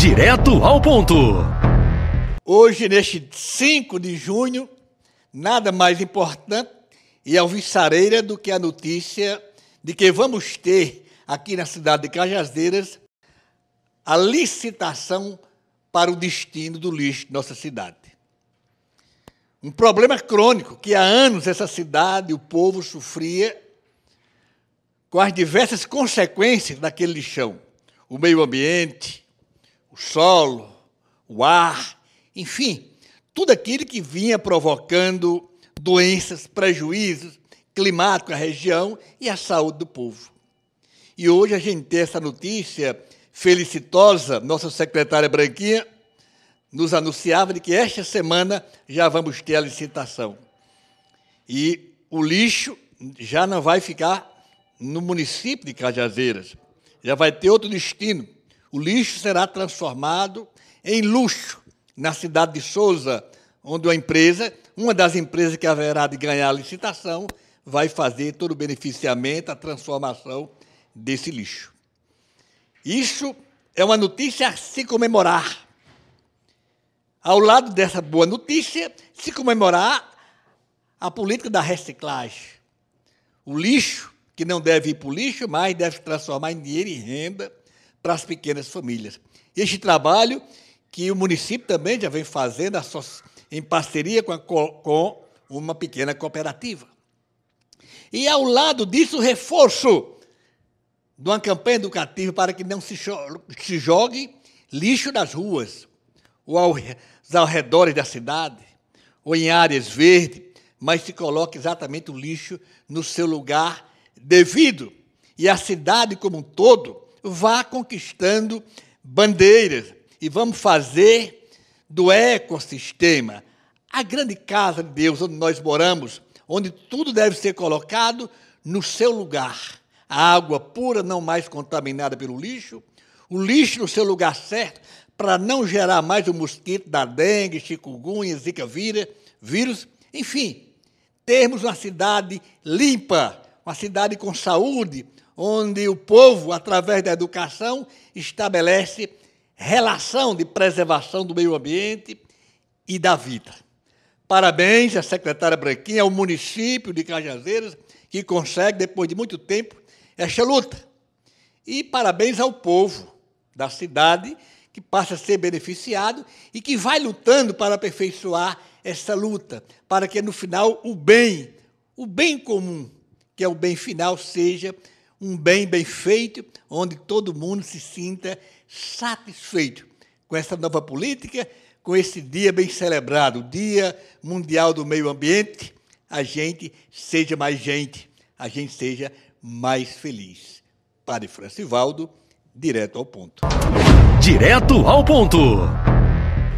Direto ao ponto. Hoje, neste 5 de junho, nada mais importante e alvissareira do que a notícia de que vamos ter aqui na cidade de Cajazeiras a licitação para o destino do lixo de nossa cidade. Um problema crônico que há anos essa cidade, o povo sofria com as diversas consequências daquele lixão. O meio ambiente, solo, o ar, enfim, tudo aquilo que vinha provocando doenças, prejuízos climáticos à região e à saúde do povo. E hoje a gente tem essa notícia felicitosa, nossa secretária Branquinha nos anunciava de que esta semana já vamos ter a licitação. E o lixo já não vai ficar no município de Cajazeiras, já vai ter outro destino. O lixo será transformado em luxo na cidade de Souza, onde uma empresa, uma das empresas que haverá de ganhar a licitação, vai fazer todo o beneficiamento, a transformação desse lixo. Isso é uma notícia a se comemorar. Ao lado dessa boa notícia, se comemorar a política da reciclagem. O lixo, que não deve ir para o lixo, mas deve se transformar em dinheiro e renda para as pequenas famílias. Este trabalho que o município também já vem fazendo em parceria com, a, com uma pequena cooperativa. E ao lado disso, o reforço de uma campanha educativa para que não se, se jogue lixo nas ruas, ou aos arredores da cidade, ou em áreas verdes, mas se coloque exatamente o lixo no seu lugar devido. E a cidade como um todo vá conquistando bandeiras e vamos fazer do ecossistema a grande casa de Deus onde nós moramos, onde tudo deve ser colocado no seu lugar. A água pura, não mais contaminada pelo lixo, o lixo no seu lugar certo, para não gerar mais o mosquito da dengue, chikungunya, zika vírus, enfim, termos uma cidade limpa, uma cidade com saúde, onde o povo, através da educação, estabelece relação de preservação do meio ambiente e da vida. Parabéns à secretária Branquinha, ao município de Cajazeiras, que consegue, depois de muito tempo, esta luta. E parabéns ao povo da cidade, que passa a ser beneficiado e que vai lutando para aperfeiçoar essa luta, para que no final o bem, o bem comum, que é o bem final, seja um bem bem feito, onde todo mundo se sinta satisfeito com essa nova política, com esse dia bem celebrado, o Dia Mundial do Meio Ambiente, a gente seja mais gente, a gente seja mais feliz. Padre Francivaldo, direto ao ponto. Direto ao ponto.